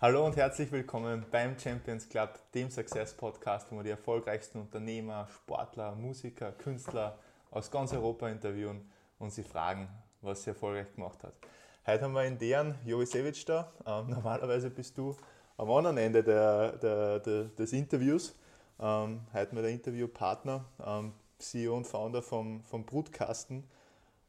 Hallo und herzlich willkommen beim Champions Club, dem Success Podcast, wo wir die erfolgreichsten Unternehmer, Sportler, Musiker, Künstler aus ganz Europa interviewen und sie fragen, was sie erfolgreich gemacht hat. Heute haben wir in deren Jovicevic da. Ähm, normalerweise bist du am anderen Ende der, der, der, des Interviews. Ähm, heute mit der Interviewpartner, ähm, CEO und Founder vom, vom Brutkasten.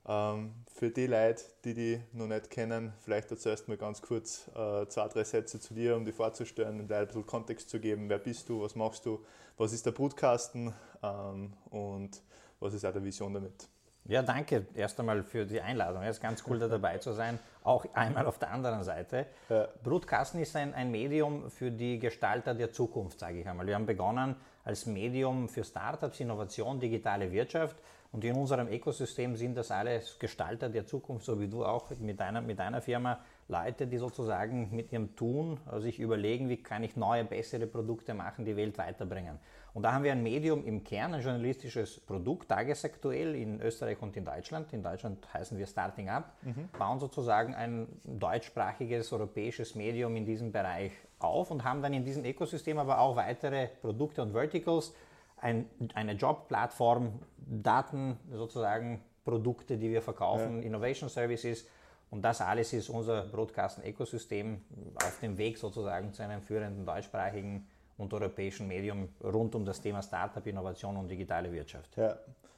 Ähm, für die Leute, die die noch nicht kennen, vielleicht erzählst du mal ganz kurz äh, zwei, drei Sätze zu dir, um dich vorzustellen und ein bisschen Kontext zu geben. Wer bist du, was machst du, was ist der Brutkasten ähm, und was ist auch die Vision damit? Ja, danke erst einmal für die Einladung. Es ist ganz cool, da dabei zu sein. Auch einmal auf der anderen Seite. Ja. Brutkasten ist ein, ein Medium für die Gestalter der Zukunft, sage ich einmal. Wir haben begonnen als Medium für Startups, Innovation, digitale Wirtschaft und in unserem Ökosystem sind das alles Gestalter der Zukunft, so wie du auch mit deiner, mit deiner Firma, Leute, die sozusagen mit ihrem Tun sich überlegen, wie kann ich neue, bessere Produkte machen, die Welt weiterbringen. Und da haben wir ein Medium im Kern, ein journalistisches Produkt, tagesaktuell in Österreich und in Deutschland. In Deutschland heißen wir Starting Up, mhm. bauen sozusagen ein deutschsprachiges europäisches Medium in diesem Bereich auf und haben dann in diesem Ökosystem aber auch weitere Produkte und Verticals, ein, eine Jobplattform, Daten sozusagen, Produkte, die wir verkaufen, ja. Innovation Services. Und das alles ist unser Broadcasten-Ökosystem auf dem Weg sozusagen zu einem führenden deutschsprachigen und europäischen Medium rund um das Thema Startup, Innovation und digitale Wirtschaft. Ja,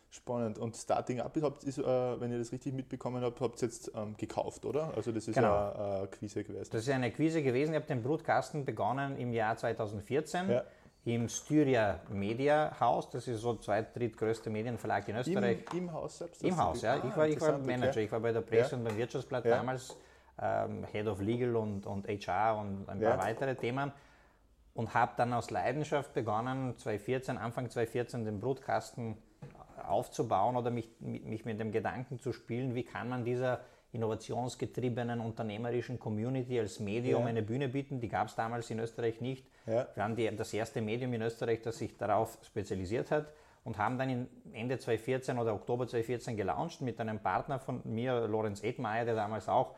spannend. Und Starting Up ist, äh, wenn ihr das richtig mitbekommen habt, habt ihr jetzt ähm, gekauft, oder? Also das ist genau. eine Quise gewesen. Das ist eine Quise gewesen. Ich habe den Broadcasten begonnen im Jahr 2014. Ja im Styria Media Haus. Das ist so zweit, drittgrößte Medienverlag in Österreich. Im, im Haus selbst? Im Haus, ja. Ah, ich, war, ich war Manager. Okay. Ich war bei der Presse ja. und beim Wirtschaftsblatt ja. damals ähm, Head of Legal und, und HR und ein paar weitere Themen. Und habe dann aus Leidenschaft begonnen, 2014, Anfang 2014 den Brutkasten aufzubauen oder mich, mich mit dem Gedanken zu spielen, wie kann man dieser innovationsgetriebenen unternehmerischen Community als Medium ja. eine Bühne bieten. Die gab es damals in Österreich nicht. Ja. Wir waren die, das erste Medium in Österreich, das sich darauf spezialisiert hat und haben dann Ende 2014 oder Oktober 2014 gelauncht mit einem Partner von mir, Lorenz Edmeier, der damals auch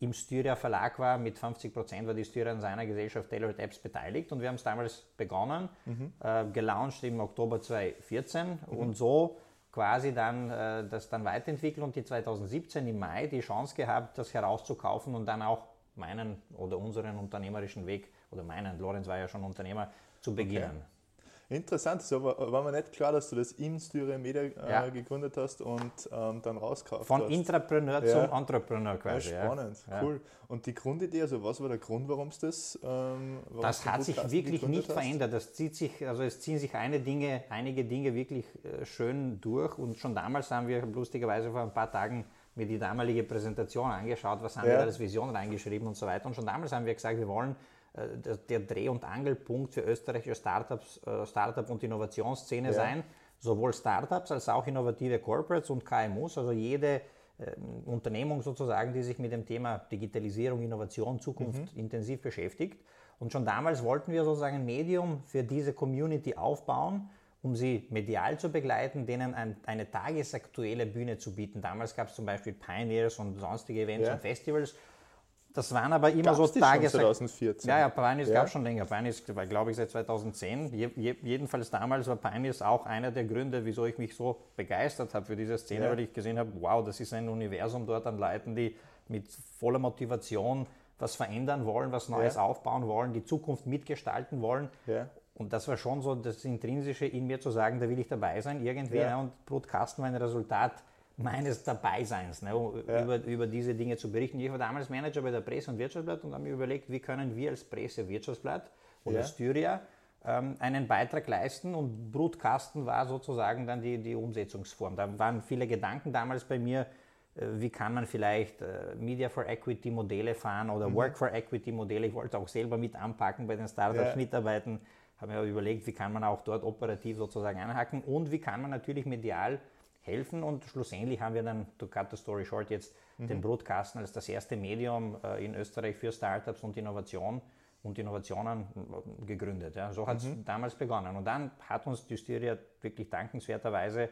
im Styria Verlag war. Mit 50 Prozent war die Styria an seiner Gesellschaft Tailored Apps beteiligt und wir haben es damals begonnen, mhm. äh, gelauncht im Oktober 2014 mhm. und so quasi dann äh, das dann weiterentwickelt und die 2017 im Mai die Chance gehabt, das herauszukaufen und dann auch meinen oder unseren unternehmerischen Weg oder meinen, Lorenz war ja schon Unternehmer, zu beginnen. Okay. Interessant, so war, war, mir nicht klar, dass du das in Styria Media äh, ja. gegründet hast und ähm, dann rauskauft Von hast. Intrapreneur ja. zum Entrepreneur quasi. Ja, spannend, cool. Und die Grundidee, also was war der Grund, warum es das ähm, Das hat sich wirklich nicht hast? verändert. Das zieht sich, also es ziehen sich Dinge, einige Dinge wirklich äh, schön durch und schon damals haben wir lustigerweise vor ein paar Tagen mir die damalige Präsentation angeschaut, was haben wir da als Vision reingeschrieben und so weiter. Und schon damals haben wir gesagt, wir wollen äh, der Dreh- und Angelpunkt für österreichische Startups, äh, Startup- und Innovationsszene ja. sein. Sowohl Startups als auch innovative Corporates und KMUs, also jede äh, Unternehmung sozusagen, die sich mit dem Thema Digitalisierung, Innovation, Zukunft mhm. intensiv beschäftigt. Und schon damals wollten wir sozusagen ein Medium für diese Community aufbauen, um sie medial zu begleiten, denen ein, eine tagesaktuelle Bühne zu bieten. Damals gab es zum Beispiel Pioneers und sonstige Events ja. und Festivals das waren aber immer Gab's so Tages. 2014. Ja, ja, Pioneers ja. gab es schon länger. Pioneers war, glaube ich, seit 2010. Je, je, jedenfalls damals war Pioneers auch einer der Gründe, wieso ich mich so begeistert habe für diese Szene, ja. weil ich gesehen habe, wow, das ist ein Universum dort an Leuten, die mit voller Motivation was verändern wollen, was Neues ja. aufbauen wollen, die Zukunft mitgestalten wollen. Und das war schon so das Intrinsische in mir zu sagen, da will ich dabei sein irgendwie. Und Broadcasten war ein Resultat meines Dabeiseins, ne, ja. über, über diese Dinge zu berichten. Ich war damals Manager bei der Presse- und Wirtschaftsblatt und habe mir überlegt, wie können wir als Presse- Wirtschaftsblatt oder ja. Styria ähm, einen Beitrag leisten und Brutkasten war sozusagen dann die, die Umsetzungsform. Da waren viele Gedanken damals bei mir, äh, wie kann man vielleicht äh, Media for Equity Modelle fahren oder mhm. Work for Equity Modelle. Ich wollte auch selber mit anpacken bei den Startups, ja. mitarbeiten. Habe mir überlegt, wie kann man auch dort operativ sozusagen einhaken und wie kann man natürlich medial helfen und schlussendlich haben wir dann, to cut the story short, jetzt mhm. den Broadcasten als das erste Medium äh, in Österreich für Startups und Innovation und Innovationen äh, gegründet. Ja. So hat es mhm. damals begonnen. Und dann hat uns die Styria wirklich dankenswerterweise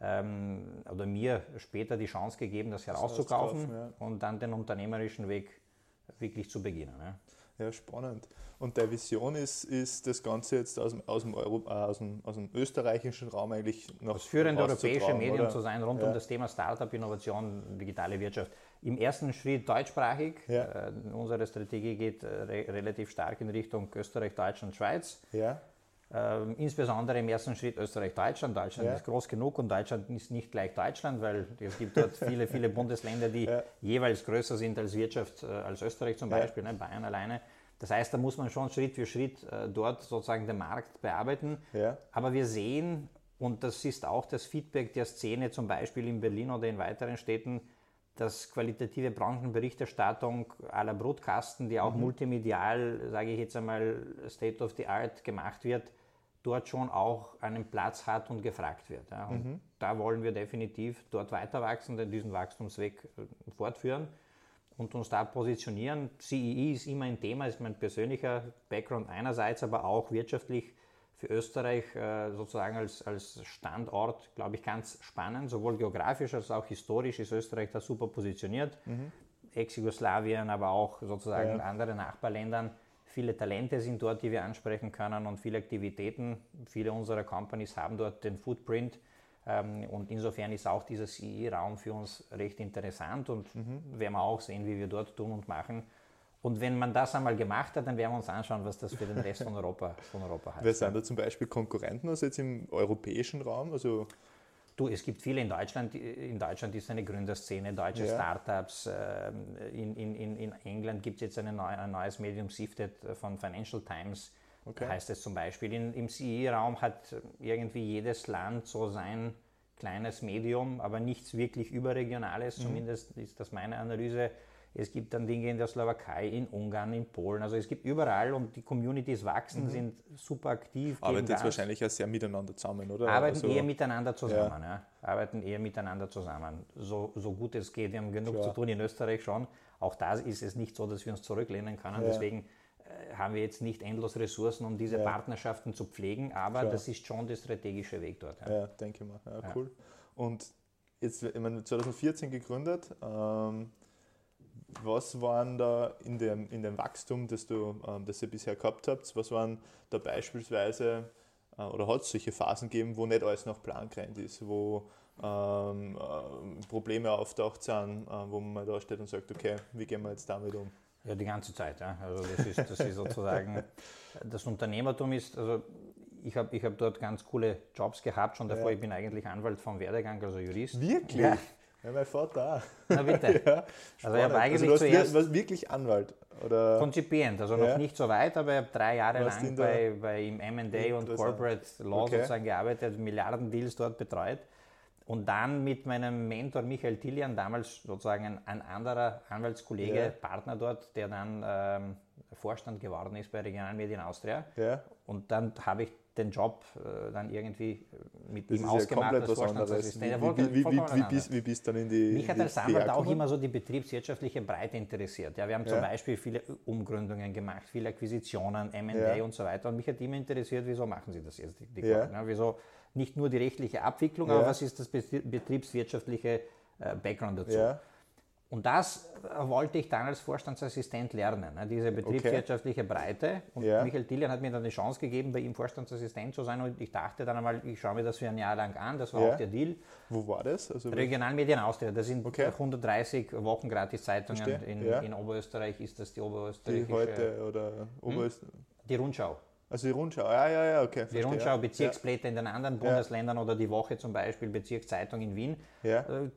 ähm, oder mir später die Chance gegeben, das herauszukaufen ja. und dann den unternehmerischen Weg wirklich zu beginnen. Ja. Ja, spannend. Und der Vision ist, ist das Ganze jetzt aus dem, aus dem, Euro, äh, aus dem, aus dem österreichischen Raum eigentlich noch. Das führende europäische Medium oder? zu sein rund ja. um das Thema Startup, Innovation, digitale Wirtschaft. Im ersten Schritt deutschsprachig. Ja. Äh, unsere Strategie geht äh, re relativ stark in Richtung Österreich, Deutschland, Schweiz. Ja. Ähm, insbesondere im ersten Schritt Österreich-Deutschland. Deutschland, ja. ist groß genug und Deutschland ist nicht gleich Deutschland, weil es gibt dort viele, viele Bundesländer, die ja. jeweils größer sind als Wirtschaft, äh, als Österreich zum Beispiel, ja. ne, Bayern alleine. Das heißt, da muss man schon Schritt für Schritt äh, dort sozusagen den Markt bearbeiten. Aber wir sehen, und das ist auch das Feedback der Szene zum Beispiel in Berlin oder in weiteren Städten, dass qualitative Branchenberichterstattung aller Brutkasten, die auch mhm. multimedial, sage ich jetzt einmal, State of the Art gemacht wird, dort schon auch einen Platz hat und gefragt wird. Ja. Und mhm. da wollen wir definitiv dort weiter wachsen, denn diesen Wachstumsweg äh, fortführen und uns da positionieren. CEE e ist immer ein Thema, ist mein persönlicher Background einerseits, aber auch wirtschaftlich für Österreich äh, sozusagen als, als Standort, glaube ich, ganz spannend. Sowohl geografisch als auch historisch ist Österreich da super positioniert. Mhm. Ex-Jugoslawien, aber auch sozusagen ja. andere Nachbarländern Viele Talente sind dort, die wir ansprechen können und viele Aktivitäten. Viele unserer Companies haben dort den Footprint. Ähm, und insofern ist auch dieser CE-Raum für uns recht interessant und mhm. werden wir auch sehen, wie wir dort tun und machen. Und wenn man das einmal gemacht hat, dann werden wir uns anschauen, was das für den Rest von Europa, von Europa heißt. Wer sind da zum Beispiel Konkurrenten also jetzt im europäischen Raum? Also Du, es gibt viele in Deutschland. In Deutschland ist eine Gründerszene, deutsche ja. Startups. Ähm, in, in, in England gibt es jetzt eine neue, ein neues Medium Sifted von Financial Times. Okay. Heißt es zum Beispiel. In, Im CE-Raum hat irgendwie jedes Land so sein kleines Medium, aber nichts wirklich überregionales. Mhm. Zumindest ist das meine Analyse. Es gibt dann Dinge in der Slowakei, in Ungarn, in Polen. Also es gibt überall und die Communities wachsen, mhm. sind super aktiv. Arbeiten jetzt wahrscheinlich ja sehr miteinander zusammen, oder? Arbeiten also, eher miteinander zusammen, ja. ja. Arbeiten eher miteinander zusammen. So, so gut es geht. Wir haben genug Klar. zu tun in Österreich schon. Auch da ist es nicht so, dass wir uns zurücklehnen können. Ja. Deswegen äh, haben wir jetzt nicht endlos Ressourcen, um diese ja. Partnerschaften zu pflegen, aber Klar. das ist schon der strategische Weg dort. Ja, denke ich mal. Ja, cool. Und jetzt, ich meine, 2014 gegründet. Ähm, was waren da in dem, in dem Wachstum, das, du, ähm, das ihr bisher gehabt habt, was waren da beispielsweise, äh, oder hat es solche Phasen gegeben, wo nicht alles nach Plan gerannt ist, wo ähm, äh, Probleme auftaucht sind, äh, wo man da steht und sagt, okay, wie gehen wir jetzt damit um? Ja, die ganze Zeit. Ja. Also das ist, das ist sozusagen, das Unternehmertum ist, also ich habe ich hab dort ganz coole Jobs gehabt, schon davor, ja. ich bin eigentlich Anwalt vom Werdegang, also Jurist. Wirklich? Ja, ja, mein Vater auch. Na bitte. ja, also ich habe eigentlich also du zuerst... Du wirklich Anwalt? Oder? Konzipient, also noch nicht so weit, aber ich habe drei Jahre Was lang bei, bei im M&A und Corporate Law okay. sozusagen gearbeitet, Milliarden-Deals dort betreut. Und dann mit meinem Mentor Michael Tillian, damals sozusagen ein, ein anderer Anwaltskollege, ja. Partner dort, der dann ähm, Vorstand geworden ist bei Regionalmedien Austria. Ja. Und dann habe ich den Job äh, dann irgendwie äh, mit das ihm ausgemacht ja als Vorstandsassistent. Wie, wie, wie, wie, wie bist du dann in die Mich hat als Anwalt auch immer so die betriebswirtschaftliche Breite interessiert. Ja, wir haben ja. zum Beispiel viele Umgründungen gemacht, viele Akquisitionen, M&A ja. und so weiter. Und mich hat immer interessiert, wieso machen Sie das jetzt? Die, die ja. wieso nicht nur die rechtliche Abwicklung, aber was ist das betriebswirtschaftliche äh, Background dazu? Und das wollte ich dann als Vorstandsassistent lernen, ne? diese betriebswirtschaftliche okay. Breite. Und ja. Michael Tillian hat mir dann die Chance gegeben, bei ihm Vorstandsassistent zu sein. Und ich dachte dann einmal, ich schaue mir das für ein Jahr lang an. Das war ja. auch der Deal. Wo war das? Also Regionalmedien Austria. Das sind okay. 130 Wochengratis-Zeitungen. In, ja. in, Oberösterreich ist das die Oberösterreichische... Die heute oder hm? Oberösterreich? Die Rundschau. Also die Rundschau, ja, ja, ja, okay. Die Rundschau, Bezirksblätter in den anderen Bundesländern oder die Woche zum Beispiel, Bezirkszeitung in Wien. Ja äh,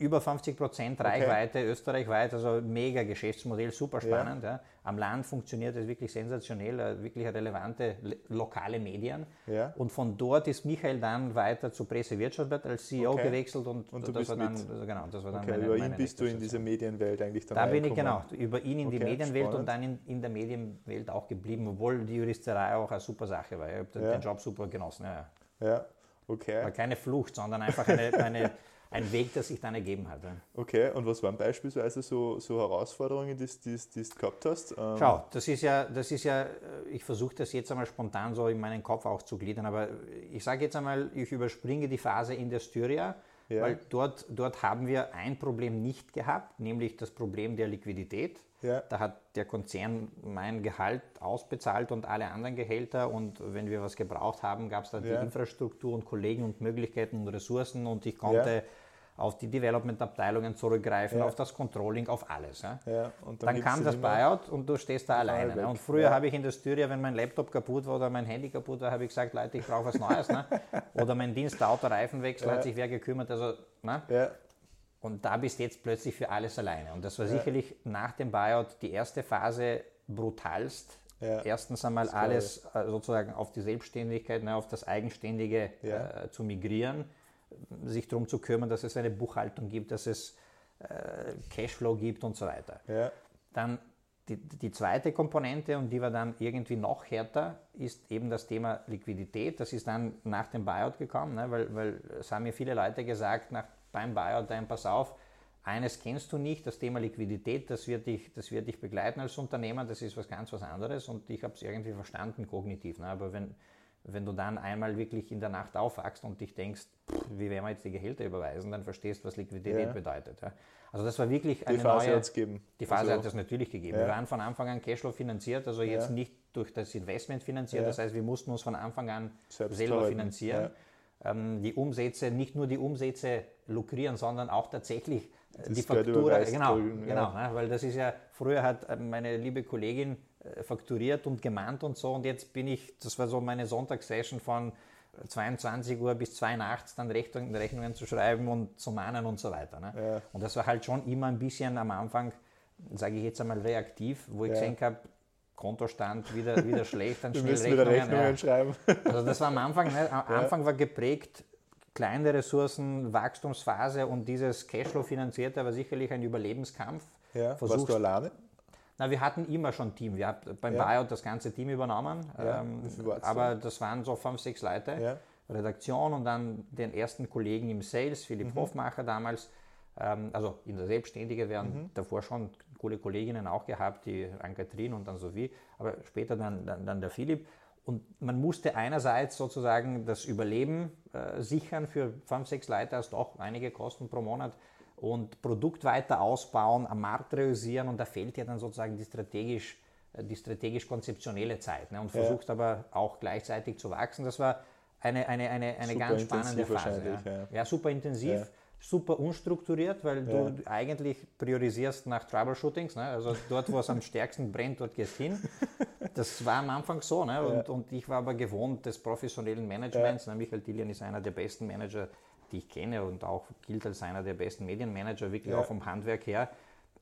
über 50 Prozent Reichweite okay. österreichweit, also mega Geschäftsmodell, super spannend. Ja. Ja. Am Land funktioniert es wirklich sensationell, äh, wirklich relevante lokale Medien. Ja. Und von dort ist Michael dann weiter zu Pressewirtschaft als CEO okay. gewechselt und, und das, war dann, also genau, das war dann okay, meine, Über ihn bist du in diese Medienwelt eigentlich dann Da bin ich genau, über ihn in die Medienwelt spannend. und dann in, in, der Medienwelt auch geblieben, obwohl die Juristerei auch eine super Sache war. Ich habe den Job super genossen. Ja, ja. okay. War keine Flucht, sondern einfach eine, eine ein Weg, der sich dann ergeben hat. Okay, und was waren beispielsweise so, so Herausforderungen, die, du gehabt hast? Ähm Schau, das ist ja, das ist ja, ich versuche das jetzt einmal spontan so in meinen Kopf auch zu gliedern, aber ich sage jetzt einmal, ich überspringe die Phase in der Styria, ja. weil dort, dort haben wir ein Problem nicht gehabt, nämlich das Problem der Liquidität. Ja. Da hat der Konzern mein Gehalt ausbezahlt und alle anderen Gehälter. Und wenn wir was gebraucht haben, gab es da ja. die Infrastruktur und Kollegen und Möglichkeiten und Ressourcen. Und ich konnte ja. Auf die Development-Abteilungen zurückgreifen, auf das Controlling, auf alles. dann, dann kam das Buyout und du stehst da alleine. Ne? Und früher habe ich in der Styria, wenn mein Laptop kaputt war oder mein Handy kaputt war, habe ich gesagt, Leute, ich brauche was Neues. ne? Oder mein Dienst, der Autoreifenwechsel, hat sich wer gekümmert. Also, ne? Und da bist du jetzt plötzlich für alles alleine. Und das war ja. sicherlich nach dem Buyout die erste Phase brutalst. Ja. Erstens einmal alles äh, sozusagen auf die Selbstständigkeit, ne, auf das Eigenständige ja. äh, zu migrieren, sich darum zu kümmern, dass es eine Buchhaltung gibt, dass es äh, Cashflow gibt und so weiter. Dann die, die, zweite Komponente, und die war dann irgendwie noch härter, ist eben das Thema Liquidität. Das ist dann nach dem Buyout gekommen, ne, weil, weil es haben mir viele Leute gesagt, nach beim Buyout ein, pass auf, eines kennst du nicht, das Thema Liquidität, das wird dich, das wird dich begleiten als Unternehmer, das ist was ganz was anderes und ich habe es irgendwie verstanden kognitiv. Ne? Aber wenn, wenn du dann einmal wirklich in der Nacht aufwachst und dich denkst, pff, wie werden wir jetzt die Gehälter überweisen, dann verstehst du, was Liquidität ja. bedeutet. Ja? Also das war wirklich eine die Phase neue... Hat's gegeben. Die Phase also, hat es natürlich gegeben. Ja. Wir waren von Anfang an Cashflow finanziert, also jetzt nicht durch das Investment finanziert, das heißt, wir mussten uns von Anfang an Selbst selber finanzieren ähm, die Umsätze, nicht nur die Umsätze lukrieren, sondern auch tatsächlich äh, das die Faktura. Genau, drüben, genau ja. ne, weil das ist ja, früher hat äh, meine liebe Kollegin fakturiert und gemahnt und so und jetzt bin ich, das war so meine Sonntagssession von 22 Uhr bis 2 nachts dann Rechnungen zu schreiben und zu mahnen und so weiter. Ne? Ja. Und das war halt schon immer ein bisschen am Anfang, sage ich jetzt einmal reaktiv, wo ich ja. gesehen habe, Kontostand wieder, wieder schlecht, dann schnell Rechnungen, wieder Rechnungen ja. schreiben. Also das war am Anfang, ne? am. Anfang war geprägt, kleine Ressourcen, Wachstumsphase und dieses Cashflow finanzierte war sicherlich ein Überlebenskampf. Ja. Versuchst, Warst du alleine? Na, wir hatten immer schon ein Team. Wir haben beim ja. Buyout das ganze Team übernommen. Ja. Ähm, aber das waren so fünf, sechs Leute. Ja. Redaktion und dann den ersten Kollegen im Sales, Philipp mhm. Hofmacher damals. Ähm, also in der Selbstständige, wir haben mhm. davor schon coole Kolleginnen auch gehabt, die Ann-Kathrin und dann Sophie, aber später dann, dann, dann, der Philipp. Und man musste einerseits sozusagen das Überleben äh, sichern für fünf, sechs Leute, hast auch einige Kosten pro Monat und Produkt weiter ausbauen, am Markt realisieren und da fehlt ja dann sozusagen die strategisch äh, die strategisch-konzeptionelle Zeit ne? und versuchst ja. aber auch gleichzeitig zu wachsen. Das war eine, eine, eine, eine ganz spannende Phase. Ja. Ja. ja. super intensiv super unstrukturiert, weil du eigentlich priorisierst nach Troubleshootings. Ne? Also dort, wo es am stärksten brennt, dort gehst hin. Das war am Anfang so. Ne? Und, und ich war aber gewohnt des professionellen Managements. Ne? Michael Dillian ist einer der besten Manager, die ich kenne und auch gilt als einer der besten Medienmanager, wirklich ja. auch vom Handwerk her.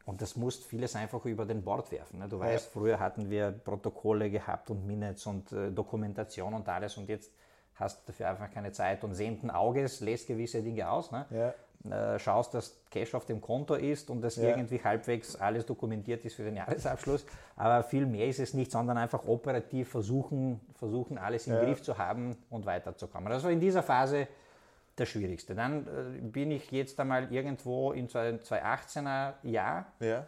Und das musst vieles einfach über den Bord werfen. Ne? Du weißt, früher hatten wir Protokolle gehabt und Minutes und äh, Dokumentation und alles und jetzt hast du dafür einfach keine Zeit und sehenden Auges lässt gewisse Dinge aus. Ne? Ja äh, schaust, dass Cash auf dem Konto ist und dass ja. irgendwie halbwegs alles dokumentiert ist für den Jahresabschluss. Aber viel mehr ist es nicht, sondern einfach operativ versuchen, versuchen alles im ja. Griff zu haben und weiterzukommen. Also in dieser Phase das Schwierigste. Dann äh, bin ich jetzt einmal irgendwo in 2018er Jahr. Ja.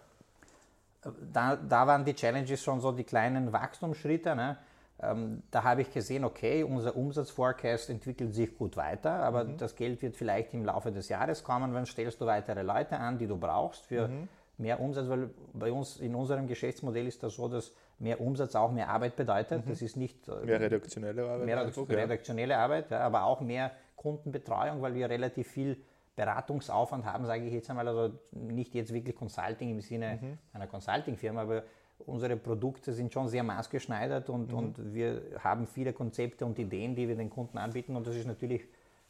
Da, da waren die Challenges schon so die kleinen Wachstumsschritte. Ne? Ähm, da habe ich gesehen, okay, unser Umsatzforecast entwickelt sich gut weiter, aber mhm. das Geld wird vielleicht im Laufe des Jahres kommen. Wann stellst du weitere Leute an, die du brauchst für mhm. mehr Umsatz? Weil bei uns in unserem Geschäftsmodell ist das so, dass mehr Umsatz auch mehr Arbeit bedeutet. Mhm. Das ist nicht äh, mehr redaktionelle Arbeit, mehr redaktionelle. Arbeit, ja, aber auch mehr Kundenbetreuung, weil wir relativ viel Beratungsaufwand haben, sage ich jetzt einmal. Also nicht jetzt wirklich Consulting im Sinne mhm. einer Consulting-Firma, aber unsere Produkte sind schon sehr maßgeschneidert und, mhm. und wir haben viele Konzepte und Ideen, die wir den Kunden anbieten und das ist natürlich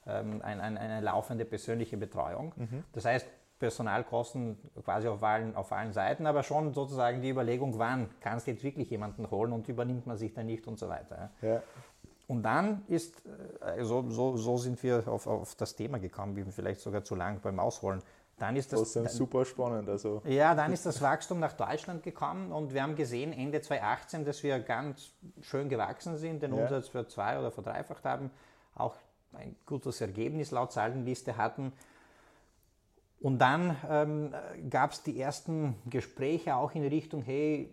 ähm, ein, ein, eine laufende persönliche Betreuung. Mhm. Das heißt, Personalkosten quasi auf allen, auf allen Seiten, aber schon sozusagen die Überlegung, wann kannst du jetzt wirklich jemanden holen und übernimmt man sich dann nicht und so weiter. Ja. Und dann ist, also so, so sind wir auf, auf das Thema gekommen, wie vielleicht sogar zu lang beim Ausholen. Dann ist das, das super spannend. Also. Ja, dann ist das Wachstum nach Deutschland gekommen und wir haben gesehen Ende 2018, dass wir ganz schön gewachsen sind, den ja. Umsatz für zwei oder verdreifacht haben, auch ein gutes Ergebnis laut Zahlenliste hatten. Und dann ähm, gab es die ersten Gespräche auch in Richtung, hey,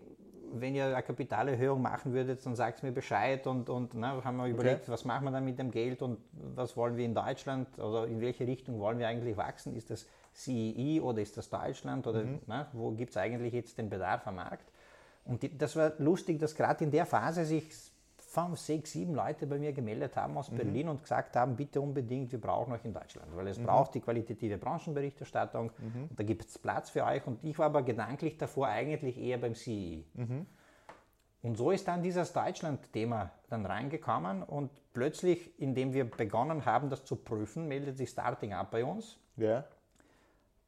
wenn ihr eine Kapitalerhöhung machen würdet, dann sagt mir Bescheid und, und na, haben wir überlegt, okay. was machen wir dann mit dem Geld und was wollen wir in Deutschland oder in welche Richtung wollen wir eigentlich wachsen? Ist das CEE oder ist das Deutschland oder mhm. na, wo gibt es eigentlich jetzt den Bedarf am Markt? Und die, das war lustig, dass gerade in der Phase sich fünf, sechs, sieben Leute bei mir gemeldet haben aus mhm. Berlin und gesagt haben, bitte unbedingt, wir brauchen euch in Deutschland, weil es mhm. braucht die qualitative Branchenberichterstattung, mhm. da gibt es Platz für euch und ich war aber gedanklich davor eigentlich eher beim CE. Mhm. Und so ist dann dieses Deutschland-Thema dann reingekommen und plötzlich, indem wir begonnen haben, das zu prüfen, meldet sich Starting Up bei uns. Ja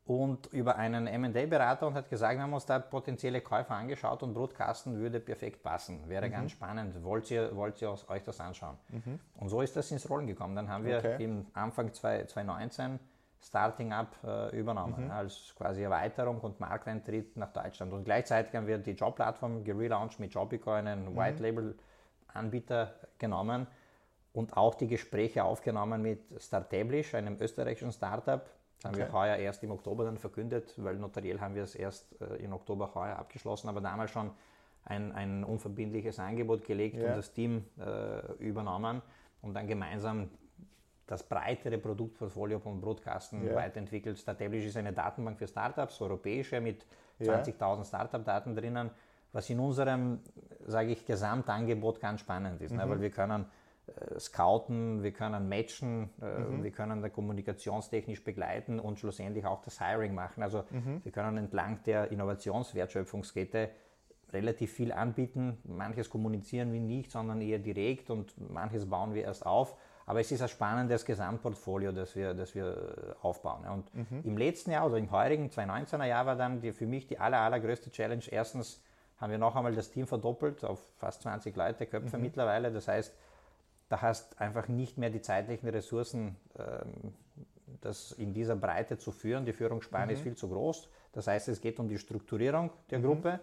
und über einen M&A-Berater und hat gesagt, wir haben uns da potenzielle Käufer angeschaut und Brutkasten würde perfekt passen. Wäre mhm. ganz spannend. Wollt ihr, wollt ihr euch das anschauen? Mhm. Und so ist das ins Rollen gekommen. Dann haben wir okay. im Anfang 2019 Starting Up äh, übernommen, mhm. als quasi Erweiterung und Markteintritt nach Deutschland. Und gleichzeitig haben wir die Jobplattform gelauncht mit Jobico, einen mhm. White Label Anbieter genommen und auch die Gespräche aufgenommen mit Startablish, einem österreichischen Startup, haben okay. wir heuer erst im Oktober dann verkündet, weil notariell haben wir es erst äh, im Oktober heuer abgeschlossen, aber damals schon ein, ein unverbindliches Angebot gelegt ja. und das Team äh, übernommen und dann gemeinsam das breitere Produktportfolio von Broadcasten ja. weiterentwickelt. Statablish ist eine Datenbank für Startups, europäische, mit 20.000 Startup-Daten drinnen, was in unserem, sage ich, Gesamtangebot ganz spannend ist, ne? mhm. ne? weil wir können scouten, wir können matchen, äh, mhm. wir können da kommunikationstechnisch begleiten und schlussendlich auch das Hiring machen. Also mhm. wir können entlang der Innovationswertschöpfungskette relativ viel anbieten. Manches kommunizieren wir nicht, sondern eher direkt und manches bauen wir erst auf. Aber es ist ein spannendes Gesamtportfolio, das wir, das wir äh, aufbauen. Und mhm. im letzten Jahr, oder im heurigen 2019er Jahr, war dann die, für mich die aller, allergrößte Challenge. Erstens haben wir noch einmal das Team verdoppelt auf fast 20 Leute, Köpfe mhm. mittlerweile. Das heißt, da hast einfach nicht mehr die zeitlichen Ressourcen, ähm, das in dieser Breite zu führen. Die Führungsspanne mhm. ist viel zu groß. Das heißt, es geht um die Strukturierung der mhm. Gruppe,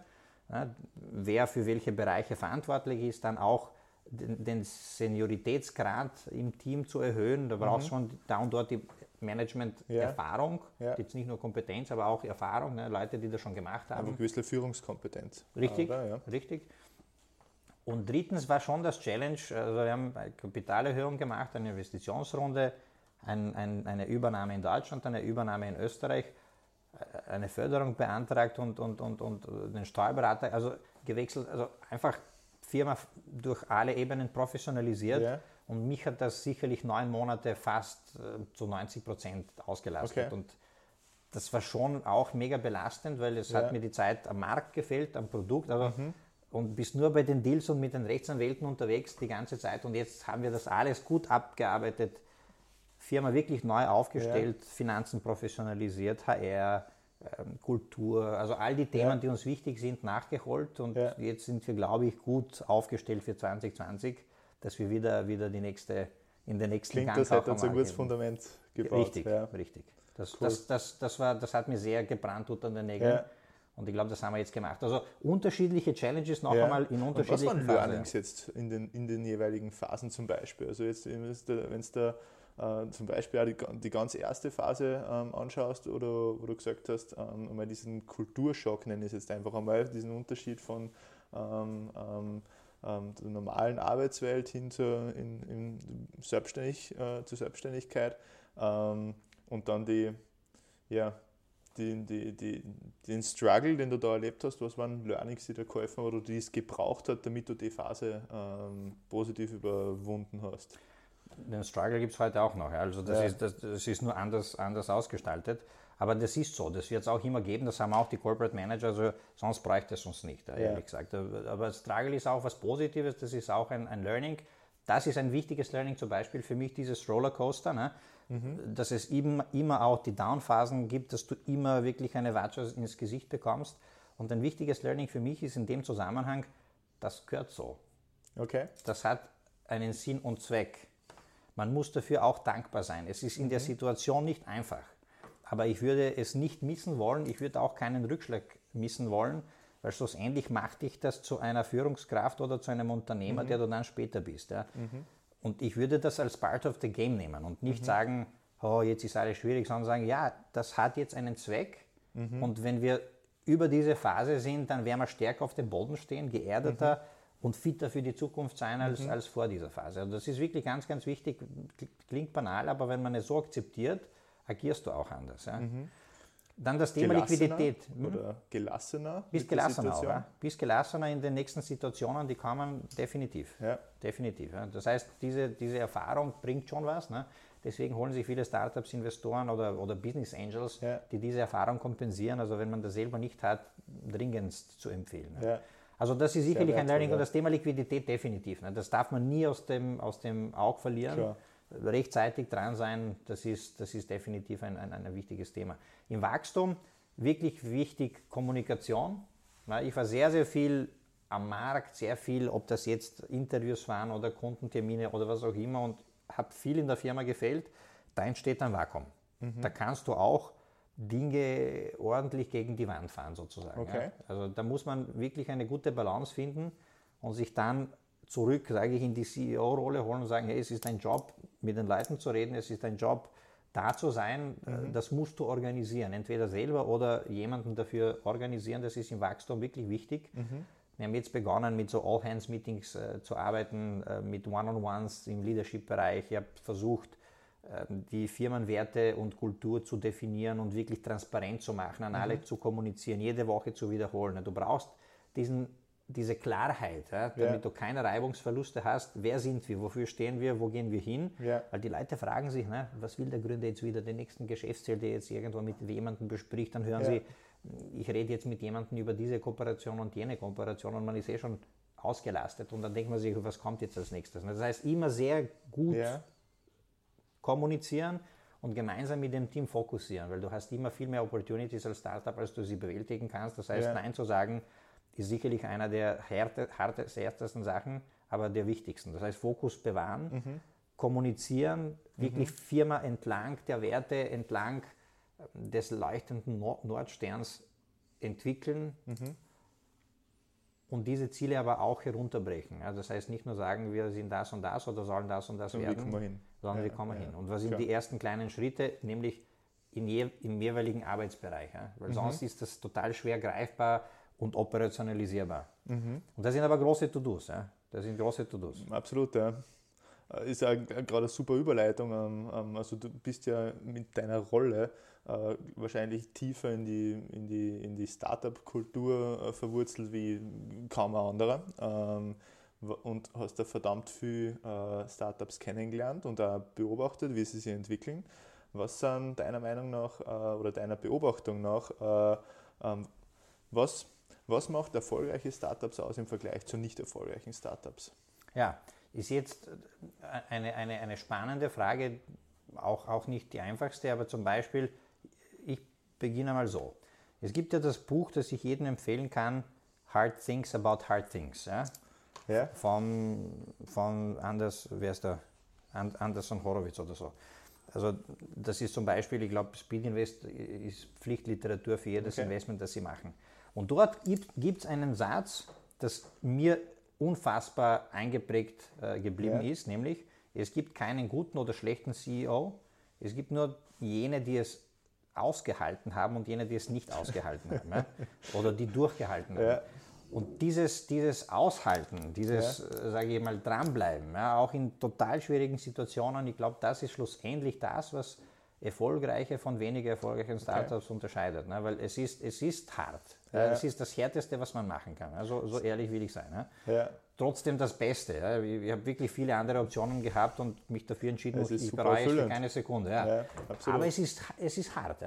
ja, wer für welche Bereiche verantwortlich ist, dann auch den, Senioritätsgrad im Team zu erhöhen. Da brauchst du mhm. schon da und dort die Management-Erfahrung, ja. jetzt nicht nur Kompetenz, aber auch Erfahrung, ne? Leute, die das schon gemacht haben. Eine gewisse Führungskompetenz. Richtig, aber, ja. richtig. Und drittens war schon das Challenge, also wir haben eine Kapitalerhöhung gemacht, eine Investitionsrunde, ein, ein, eine Übernahme in Deutschland, eine Übernahme in Österreich, äh, eine Förderung beantragt und, und, und, und den Steuerberater, also gewechselt, also einfach Firma durch alle Ebenen professionalisiert. Ja. Und mich hat das sicherlich neun Monate fast äh, zu 90 Prozent ausgelastet. Okay. Und das war schon auch mega belastend, weil es ja. hat mir die Zeit am Markt gefehlt, am Produkt. Also mhm und bist nur bei den Deals und mit den Rechtsanwälten unterwegs die ganze Zeit und jetzt haben wir das alles gut abgearbeitet, Firma wirklich neu aufgestellt, ja. Finanzen professionalisiert, HR, ähm, Kultur, also all die Themen, ja. die uns wichtig sind, nachgeholt und ja. jetzt sind wir, glaube ich, gut aufgestellt für 2020, dass wir wieder, wieder die nächste, in den nächsten Klingt, Gang das hat uns ein gutes Fundament gebaut. Richtig, richtig. Das, cool. das, das, das, war, das hat mir sehr gebrannt unter den Nägeln. Und ich glaube, das haben wir jetzt gemacht. Also unterschiedliche Challenges noch ja. einmal in unterschiedlichen Und was waren Learnings jetzt in den, in den jeweiligen Phasen zum Beispiel? Also jetzt, wenn es da äh, zum Beispiel auch die, die ganz erste Phase ähm, anschaust oder wo du gesagt hast, ähm, einmal diesen Kulturschock, nenne ich es jetzt einfach einmal, diesen Unterschied von ähm, ähm, ähm der normalen Arbeitswelt hin zur, in, in Selbstständig, äh, zur Selbstständigkeit ähm, und dann die, ja, die, die, die, den Struggle, den du da erlebt hast, was waren Learnings, die dir geholfen haben oder die es gebraucht hat, damit du die Phase ähm, positiv überwunden hast? Den Struggle gibt es heute auch noch. Also das, ja. ist, das, das, ist nur anders, anders ausgestaltet. Aber das ist so, das wird es auch immer geben, das haben auch die Corporate Manager, also sonst bräuchte es uns nicht, ehrlich ja. gesagt. Aber Struggle ist auch was Positives, das ist auch ein, ein Learning. Das ist ein wichtiges Learning, zum Beispiel für mich dieses Rollercoaster. Ne? Mhm. dass es eben immer auch die Downphasen gibt, dass du immer wirklich eine Watsche ins Gesicht bekommst. Und ein wichtiges Learning für mich ist in dem Zusammenhang, das gehört so. Okay. Das hat einen Sinn und Zweck. Man muss dafür auch dankbar sein. Es ist in mhm. der Situation nicht einfach. Aber ich würde es nicht missen wollen. Ich würde auch keinen Rückschlag missen wollen, weil schlussendlich macht dich das zu einer Führungskraft oder zu einem Unternehmer, mhm. der du dann später bist. Ja. Mhm. Und ich würde das als part of the game nehmen und nicht mhm. sagen, oh, jetzt ist alles schwierig, sondern sagen, ja, das hat jetzt einen Zweck. Mhm. Und wenn wir über diese Phase sind, dann werden wir stärker auf dem Boden stehen, geerdeter mhm. und fitter für die Zukunft sein als, mhm. als vor dieser Phase. Also das ist wirklich ganz, ganz wichtig. Klingt banal, aber wenn man es so akzeptiert, agierst du auch anders. Ja? Dann das Thema Liquidität. Hm? Oder gelassener? Bis gelassener ja. Bis gelassener in den nächsten Situationen, die kommen definitiv. Ja. Definitiv. Ja. Das heißt, diese, diese Erfahrung bringt schon was. Ne? Deswegen holen sich viele Startups, Investoren oder, oder Business Angels, ja. die diese Erfahrung kompensieren. Also wenn man das selber nicht hat, dringendst zu empfehlen. Ne? Also das ist sicherlich ein Learning und das Thema Liquidität definitiv. Ne? Das darf man nie aus dem, aus dem Auge verlieren. Klar rechtzeitig dran sein, das ist, das ist definitiv ein, ein, ein wichtiges Thema. Im Wachstum wirklich wichtig Kommunikation. Ich war sehr, sehr viel am Markt, sehr viel, ob das jetzt Interviews waren oder Kundentermine oder was auch immer und habe viel in der Firma gefällt. Da entsteht ein Vakuum. Mhm. Da kannst du auch Dinge ordentlich gegen die Wand fahren sozusagen. Okay. Also da muss man wirklich eine gute Balance finden und sich dann zurück, sage ich, in die CEO-Rolle holen und sagen, hey, es ist ein Job, mit den Leuten zu reden, es ist ein Job, da zu sein, äh, mhm. das musst du organisieren, entweder selber oder jemanden dafür organisieren, das ist im Wachstum wirklich wichtig. Mhm. Wir haben jetzt begonnen, mit so All-Hands-Meetings äh, zu arbeiten, äh, mit One-on-Ones im Leadership-Bereich. Ich habe versucht, äh, die Firmenwerte und Kultur zu definieren und wirklich transparent zu machen, an mhm. alle zu kommunizieren, jede Woche zu wiederholen. Du brauchst diesen diese Klarheit, ja, damit ja. du keine Reibungsverluste hast, wer sind wir, wofür stehen wir, wo gehen wir hin, ja. weil die Leute fragen sich, ne, was will der Gründer jetzt wieder, den nächsten Geschäftsziel, der jetzt irgendwo mit jemandem bespricht, dann hören sie, ich rede jetzt mit jemandem über diese Kooperation und jene Kooperation und man ist eh schon ausgelastet und dann denkt man sich, was kommt jetzt als nächstes. Das heißt, immer sehr gut kommunizieren und gemeinsam mit dem Team fokussieren, weil du hast immer viel mehr Opportunities als Startup, als du sie bewältigen kannst. Das heißt, Nein zu sagen, ist sicherlich einer der härte, härtesten Sachen, aber der wichtigsten. Das heißt, Fokus bewahren, mhm. kommunizieren, wirklich mhm. Firma entlang der Werte, entlang des leuchtenden Nordsterns entwickeln mhm. und diese Ziele aber auch herunterbrechen. Also das heißt nicht nur sagen, wir sind das und das oder sollen das und das und werden, sondern ja, wir kommen ja, hin. Und was sind klar. die ersten kleinen Schritte? Nämlich in je, im jeweiligen Arbeitsbereich. Ja? Weil mhm. sonst ist das total schwer greifbar und operationalisierbar. Mhm. Und das sind aber große To-Dos. Ja? Das sind große To-Dos. Absolut, ja. Äh, ist ja gerade eine super Überleitung. Ähm, ähm, also du bist ja mit deiner Rolle äh, wahrscheinlich tiefer in die, in die, in die Startup-Kultur äh, verwurzelt wie kaum ein anderer. Ähm, und hast da verdammt viel Startups kennengelernt und auch beobachtet, wie sie sich entwickeln. Was sind deiner Meinung nach oder deiner Beobachtung nach, was was macht erfolgreiche Startups aus im Vergleich zu nicht erfolgreichen Startups? Ja, ist jetzt eine, eine, eine spannende Frage, auch, auch nicht die einfachste, aber zum Beispiel, ich beginne mal so. Es gibt ja das Buch, das ich jedem empfehlen kann, Hard Things About Hard Things. Ja? Ja. Von, von Anders, wer ist der? Anderson Horowitz oder so. Also das ist zum Beispiel, ich glaube, Speed Invest ist Pflichtliteratur für jedes okay. Investment, das Sie machen. Und dort gibt es einen Satz, das mir unfassbar eingeprägt äh, geblieben ja. ist, nämlich, es gibt keinen guten oder schlechten CEO, es gibt nur jene, die es ausgehalten haben und jene, die es nicht ausgehalten haben ja? oder die durchgehalten haben. Ja. Und dieses, dieses Aushalten, dieses, ja. Äh, sage ich mal, dranbleiben, ja, auch in total schwierigen Situationen, ich glaube, das ist schlussendlich das, was erfolgreiche von weniger erfolgreichen Startups okay. unterscheidet. Ne? Weil es ist, es ist hart. Ja. Es ist das Härteste, was man machen kann. Also so ehrlich will ich sein. Ne? Ja. Trotzdem das Beste. Ja? Ich, ich habe wirklich viele andere Optionen gehabt und mich dafür entschieden, ich bereue es für keine Sekunde. Ja. Aber es ist, es ist hart.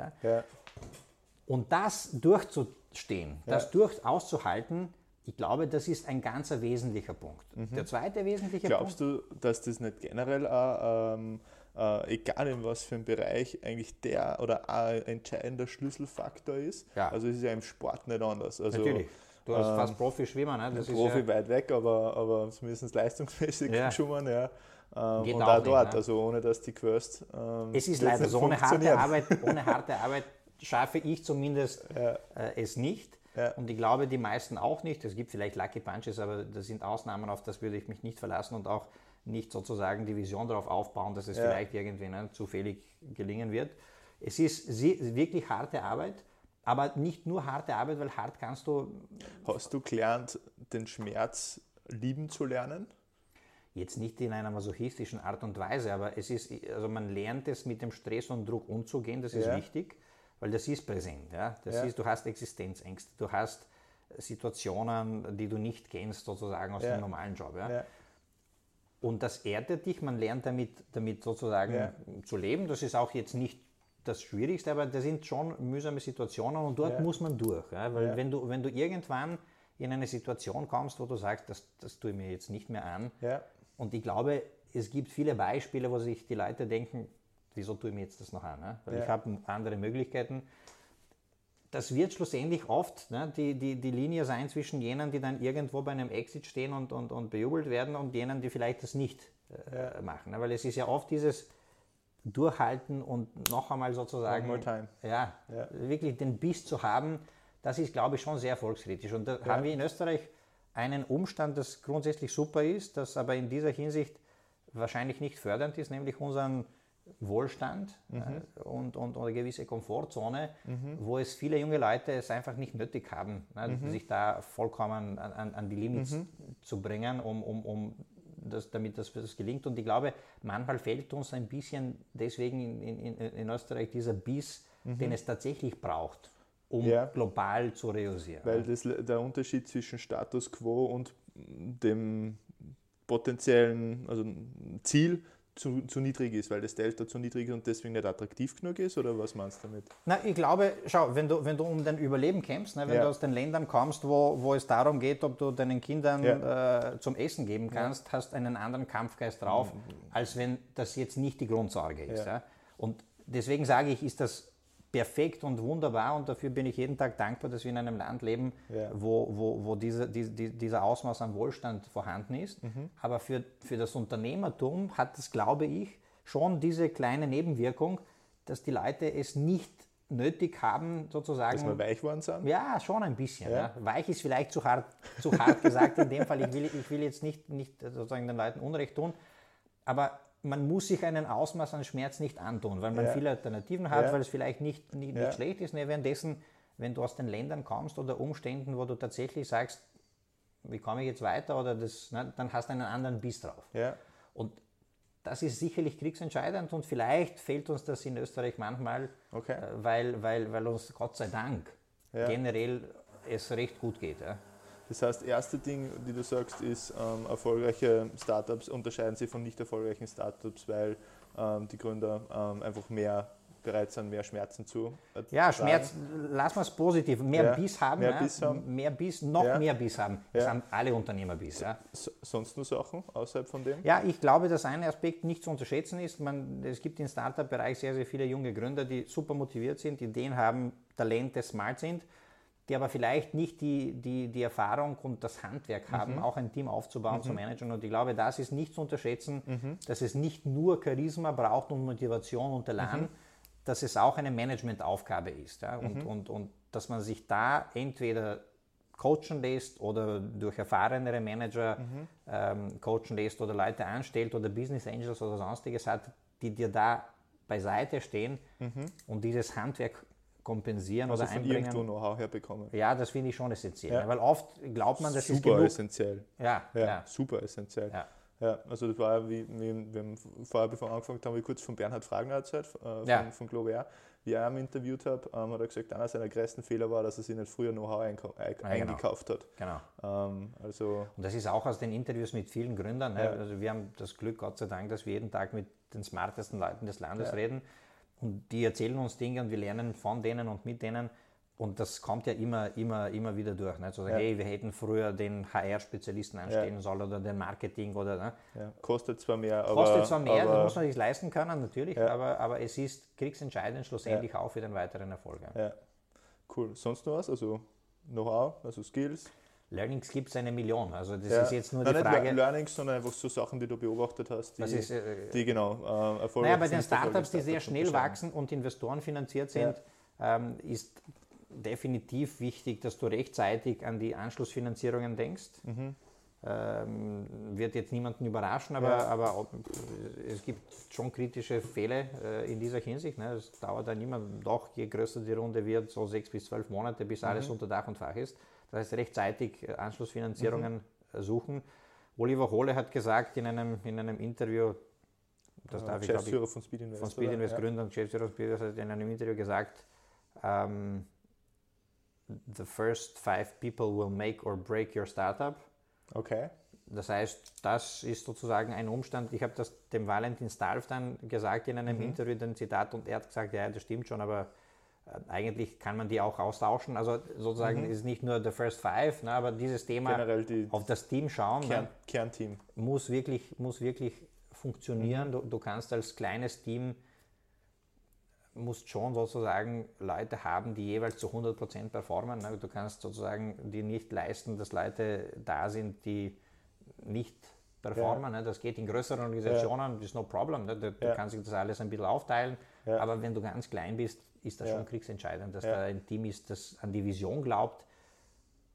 Und das durchzustehen, das durch auszuhalten, ich glaube, das ist ein ganz wesentlicher Punkt. Mhm. Der zweite wesentliche Glaubst Punkt. Glaubst du, dass das nicht generell auch, ähm, äh, egal in was für einem Bereich, eigentlich der oder ein entscheidender Schlüsselfaktor ist. Ja. Also es ist ja im Sport nicht anders. Also, Natürlich. Du hast ähm, fast Profi-Schwimmer, ne? Das Profi ja weit weg, aber, aber zumindest leistungsmäßig ja. schwimmen, ja. Ähm, Geht und auch, auch dort, nicht, ne? also ohne dass die Quest. Ähm, es ist leider so, ohne harte, Arbeit, ohne harte Arbeit schaffe ich zumindest ja. äh, es nicht. Ja. Und ich glaube, die meisten auch nicht. Es gibt vielleicht Lucky Punches, aber das sind Ausnahmen, auf das würde ich mich nicht verlassen und auch nicht sozusagen die Vision darauf aufbauen, dass es ja. vielleicht irgendwann zufällig gelingen wird. Es ist wirklich harte Arbeit aber nicht nur harte Arbeit, weil hart kannst du. Hast du gelernt, den Schmerz lieben zu lernen? Jetzt nicht in einer masochistischen Art und Weise, aber es ist, also man lernt es mit dem Stress und Druck umzugehen, das ist ja. wichtig, weil das ist präsent. Ja? Das ja. ist, du hast Existenzängste, du hast Situationen, die du nicht kennst, sozusagen aus ja. dem normalen Job. Ja? Und das erdet dich, man lernt damit, damit sozusagen zu leben. Das ist auch jetzt nicht das Schwierigste, aber das sind schon mühsame Situationen und dort muss man durch. Weil wenn, du, wenn du irgendwann in eine Situation kommst, wo du sagst, das, das tue ich mir jetzt nicht mehr an. Ja. Und ich glaube, es gibt viele Beispiele, wo sich die Leute denken, wieso tue ich mir jetzt das noch an? Ne? Weil ja. ich habe andere Möglichkeiten. Das wird schlussendlich oft ne, die, die, die Linie sein zwischen jenen, die dann irgendwo bei einem Exit stehen und, und, und bejubelt werden und jenen, die vielleicht das nicht äh, ja. machen. Ne? Weil es ist ja oft dieses Durchhalten und noch einmal sozusagen, ja, ja, wirklich den Biss zu haben, das ist, glaube ich, schon sehr erfolgskritisch. Und da ja. haben wir in Österreich einen Umstand, das grundsätzlich super ist, das aber in dieser Hinsicht wahrscheinlich nicht fördernd ist, nämlich unseren Wohlstand mhm. äh, und, und, und, eine gewisse Komfortzone, mhm. wo es viele junge Leute es einfach nicht nötig haben, ne, mhm. sich da vollkommen an, an die Limits mhm. zu bringen, um, um, um das, damit das, das gelingt. Und ich glaube, manchmal fehlt uns ein bisschen deswegen in, in, in Österreich dieser Biss, mhm. den es tatsächlich braucht um ja. global zu realisieren. Weil das, der Unterschied zwischen Status quo und dem potenziellen also Ziel zu, zu, niedrig ist, weil das Delta zu niedrig ist und deswegen nicht attraktiv genug ist? Oder was meinst du damit? Na, ich glaube, schau, wenn du, wenn du um dein Überleben kämpfst, ne, wenn ja. du aus den Ländern kommst, wo, wo es darum geht, ob du deinen Kindern ja. äh, zum Essen geben kannst, ja. hast einen anderen Kampfgeist drauf, mhm. als wenn das jetzt nicht die Grundsorge ist. Und deswegen sage ich, ist das perfekt und wunderbar und dafür bin ich jeden Tag dankbar, dass wir in einem Land leben, ja. wo, wo, wo diese, die, dieser Ausmaß an Wohlstand vorhanden ist. Mhm. Aber für, für das Unternehmertum hat das, glaube ich, schon diese kleine Nebenwirkung, dass die Leute es nicht nötig haben, sozusagen. Dass wir weich geworden sind? Ja, schon ein bisschen. Ja. Ja. Weich ist vielleicht zu hart, zu hart gesagt in dem Fall. Ich will, ich will jetzt nicht, nicht sozusagen den Leuten Unrecht tun, aber man muss sich einen Ausmaß an Schmerz nicht antun, weil man ja. viele Alternativen hat, ja. weil es vielleicht nicht, nicht, nicht ja. schlecht ist. Ne, währenddessen, wenn du aus den Ländern kommst oder Umständen, wo du tatsächlich sagst, wie komme ich jetzt weiter, oder das, ne, dann hast du einen anderen Biss drauf. Und das ist sicherlich kriegsentscheidend und vielleicht fehlt uns das in Österreich manchmal, okay. Äh, weil, weil, weil uns Gott sei Dank generell es recht gut geht. Das heißt, erste Ding, die du sagst, ist, ähm, erfolgreiche Startups unterscheiden sich von nicht erfolgreichen Startups, weil ähm, die Gründer ähm, einfach mehr bereit sind, mehr Schmerzen zu ertragen. Ja, Schmerz, lass mal es positiv, mehr ja, Biss haben, mehr, ja, Biss haben. mehr Biss, noch ja. mehr Biss haben. Das haben alle Unternehmer Biss. Ja. Sonst nur Sachen außerhalb von dem? Ja, ich glaube, dass ein Aspekt nicht zu unterschätzen ist. Man, es gibt im Startup-Bereich sehr, sehr viele junge Gründer, die super motiviert sind, Ideen haben, Talente, smart sind die aber vielleicht nicht die, die, die Erfahrung und das Handwerk haben, mhm. auch ein Team aufzubauen, mhm. zu managen. Und ich glaube, das ist nicht zu unterschätzen, mhm. dass es nicht nur Charisma braucht und Motivation und Elan, mhm. dass es auch eine Managementaufgabe ist. Ja? Und, mhm. und, und dass man sich da entweder coachen lässt oder durch erfahrenere Manager mhm. ähm, coachen lässt oder Leute anstellt oder Business Angels oder sonstiges hat, die dir da beiseite stehen und dieses Handwerk kompensieren also oder einbringen. irgendwo Know-how herbekommen. Ja, das finde ich schon essentiell. Ja. Weil oft glaubt man, das super ist genug. essentiell. Ja, ja, ja. super essentiell. Ja. Ja, also das war wie, wie, wir haben vorher, bevor wir angefangen haben, wir kurz von Bernhard Fragner erzählt, äh, von, ja. von Globair. Wie er ihn interviewt hat, ähm, hat er gesagt, einer seiner größten Fehler war, dass er sich nicht früher Know-how ja, eingekauft genau. hat. Genau. Ähm, also Und das ist auch aus den Interviews mit vielen Gründern. Ne? Also wir haben das Glück, Gott sei Dank, dass wir jeden Tag mit den smartesten Leuten des Landes reden und die erzählen uns Dinge und wir lernen von denen und mit denen. Und das kommt ja immer, immer, immer wieder durch. Ne? So, ja. hey, wir hätten früher den HR-Spezialisten anstellen ja. sollen oder den Marketing oder. Ne? Ja. Kostet zwar mehr, aber. Kostet zwar mehr, aber, das muss man sich leisten können, natürlich, aber, aber es ist kriegsentscheidend schlussendlich auch für den weiteren Erfolg. Ja. Cool. Sonst noch was? Also Know-how, also Skills? Learnings gibt es eine Million. Also das ja. ist jetzt nur Nein, die Frage. Nicht Learnings, sondern einfach so Sachen, die du beobachtet hast, die, ist, äh, die genau äh, erfolgreich Naja, bei den Startups, die sehr schnell wachsen und Investoren finanziert sind, ja. ähm, ist definitiv wichtig, dass du rechtzeitig an die Anschlussfinanzierungen denkst. Mhm. Ähm, wird jetzt niemanden überraschen, aber, ja. aber es gibt schon kritische Fälle äh, in dieser Hinsicht. Ne? Es dauert dann immer, doch je größer die Runde wird, so sechs bis zwölf Monate, bis alles mhm. unter Dach und Fach ist. Das heißt, rechtzeitig äh, Anschlussfinanzierungen mhm. suchen. Oliver Hohle hat gesagt in einem, in einem Interview, das darf Geschäftsführer ich, ich, von Speed Invest, von Speed Invest Gründer und Geschäftsführer von Speed Invest hat in einem Interview gesagt, um, ähm, the first five people will make or break your startup. Okay. Das heißt, das ist sozusagen ein Umstand. Ich habe das dem Valentin Stalf dann gesagt in einem mhm. Interview, ein Zitat, und er hat gesagt, ja, das stimmt schon, aber äh, eigentlich kann man die auch austauschen. Also sozusagen mhm. ist nicht nur the first five, ne, aber dieses Thema auf das Team schauen. Kern, ne, Kernteam. Muss wirklich, muss wirklich funktionieren. Mhm. Du, du, kannst als kleines Team musst schon sozusagen Leute haben, die jeweils zu 100% performen. Ne. Du kannst sozusagen die nicht leisten, dass Leute da sind, die nicht performen. Ja. Ne? Das geht in größeren Organisationen, ja. ist no problem. Ne? Du, du ja. kannst das alles ein bisschen aufteilen. Ja. Aber wenn du ganz klein bist, ist das schon kriegsentscheidend, dass da ein Team ist, das an die Vision glaubt.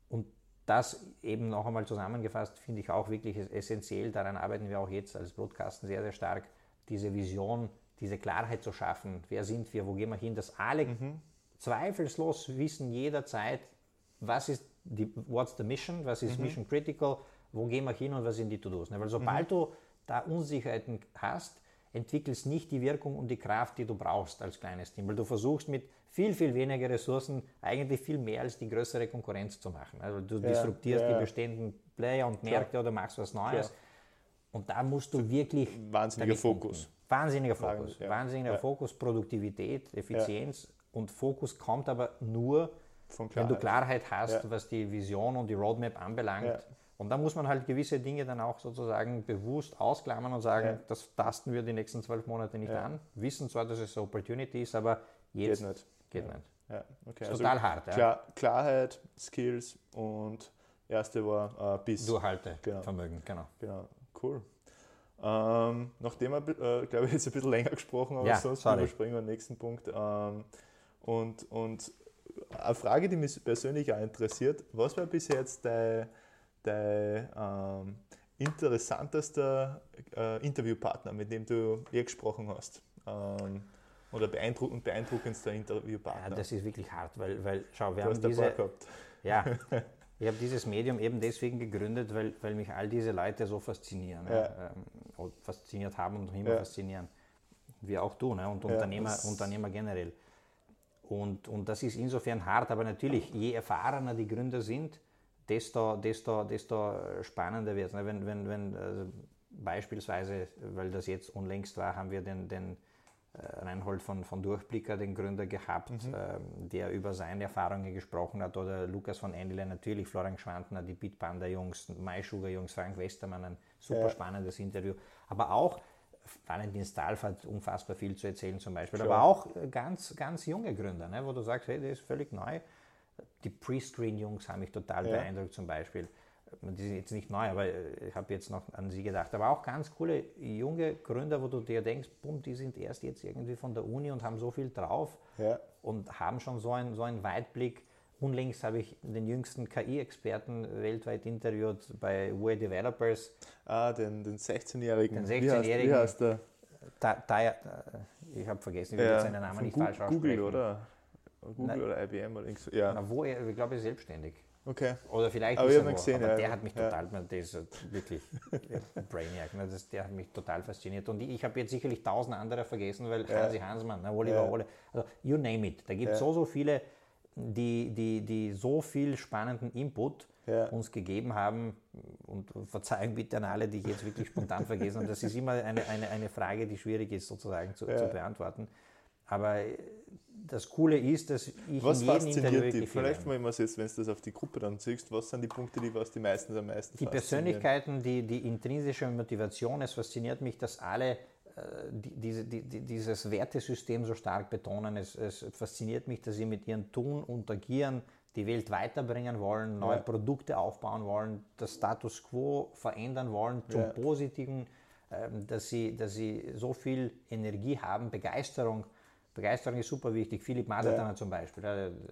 Und das eben noch einmal zusammengefasst, finde ich auch wirklich essentiell. Daran arbeiten wir auch jetzt als Broadcasten sehr, sehr stark, diese Vision, diese Klarheit zu schaffen. Wer sind wir, wo gehen wir hin, dass alle mhm. zweifellos wissen jederzeit, was ist die, what's the mission, was ist mhm. mission critical, wo gehen wir hin und was sind die To-Dos. Ne? Weil sobald mhm. du da Unsicherheiten hast, entwickelst nicht die Wirkung und die Kraft, die du brauchst als kleines Team, weil du versuchst mit viel, viel weniger Ressourcen eigentlich viel mehr als die größere Konkurrenz zu machen. Also du ja, disruptierst ja, die bestehenden Player und Märkte Klar. oder machst was Neues. Klar. Und da musst du wirklich. Wahnsinniger Fokus. Wahnsinniger Fokus. Ja. Wahnsinniger Fokus, Produktivität, Effizienz. Und Fokus kommt aber nur, wenn du Klarheit hast, was die Vision und die Roadmap anbelangt und da muss man halt gewisse Dinge dann auch sozusagen bewusst ausklammern und sagen, ja. das tasten wir die nächsten zwölf Monate nicht ja. an. Wissen zwar, dass es Opportunity ist, aber jetzt geht nicht. Geht ja. nicht. Ja. Okay. Also total hart. Klar, Klarheit, Skills und erste war äh, Biss. Durchhaltevermögen, genau. genau. Genau, cool. Ähm, nachdem wir, äh, glaube ich, jetzt ein bisschen länger gesprochen haben, ja, sonst sorry. überspringen wir den nächsten Punkt. Ähm, und, und eine Frage, die mich persönlich auch interessiert, was war bis jetzt dein dein ähm, interessantester äh, Interviewpartner, mit dem du je gesprochen hast? Ähm, oder beeindruckend, beeindruckendster Interviewpartner? Ja, das ist wirklich hart, weil, weil schau, wir du haben diese... Ja, ich habe dieses Medium eben deswegen gegründet, weil, weil mich all diese Leute so faszinieren, ja. ähm, fasziniert haben und noch immer ja. faszinieren. Wie auch du ne? und Unternehmer, ja, Unternehmer generell. Und, und das ist insofern hart, aber natürlich, je erfahrener die Gründer sind, desto, desto, desto spannender wird es. Ne? Wenn, wenn, wenn also beispielsweise, weil das jetzt unlängst war, haben wir den, den äh, Reinhold von, von Durchblicker, den Gründer gehabt, mhm. ähm, der über seine Erfahrungen gesprochen hat, oder Lukas von Endele, natürlich, Florian Schwantner, die Bitpanda-Jungs, MySugar-Jungs, Frank Westermann, ein super ja. spannendes Interview. Aber auch Valentin Stalf hat unfassbar viel zu erzählen zum Beispiel, Klar. aber auch ganz, ganz junge Gründer, ne, wo du sagst, hey, der ist völlig neu, die Pre-Screen-Jungs haben mich total ja. beeindruckt zum Beispiel. Die sind jetzt nicht neu, aber ich habe jetzt noch an sie gedacht. Aber auch ganz coole junge Gründer, wo du dir denkst, bumm, die sind erst jetzt irgendwie von der Uni und haben so viel drauf ja. und haben schon so, ein, so einen Weitblick. Unlängst habe ich den jüngsten KI-Experten weltweit interviewt bei Way Developers. Ah, den, den 16-Jährigen. Den 16-Jährigen. Wie, heißt der? Da, da, äh, ich habe vergessen, ich will ja, seinen Namen nicht falsch aussprechen. Google, oder? Google Na, oder IBM oder irgendwas. Ja. Na, wo er, ich glaube, er ist selbstständig. Okay. Oder vielleicht aber, ist er wo, gesehen, aber ja. der hat mich total, ja. der ist wirklich Brainiac, ne, das, der hat mich total fasziniert. Und ich, ich habe jetzt sicherlich tausend andere vergessen, weil ja. Hansi Hansmann, ne, Oliver ja. Ole, also you name it. Da gibt es so, so viele, die, die, die so viel spannenden Input uns gegeben haben. Und Verzeihung bitte an alle, die ich jetzt wirklich spontan vergessen habe. Das ist immer eine, eine, eine Frage, die schwierig ist sozusagen zu, zu beantworten. Aber das Coole ist, dass ich was in jedem Interview dich? Vielleicht mal was jetzt, wenn du das auf die Gruppe dann siehst, was sind die Punkte, die was die meisten am meisten Die Persönlichkeiten, die, die intrinsische Motivation, es fasziniert mich, dass alle äh, die, diese, die, dieses Wertesystem so stark betonen. Es, es, fasziniert mich, dass sie mit ihrem Tun und Agieren die Welt weiterbringen wollen, neue ja. Produkte aufbauen wollen, das Status quo verändern wollen zum ja. Positiven, ähm, dass sie, dass sie so viel Energie haben, Begeisterung Begeisterung ist super wichtig. Philipp Masertaner ja. zum Beispiel,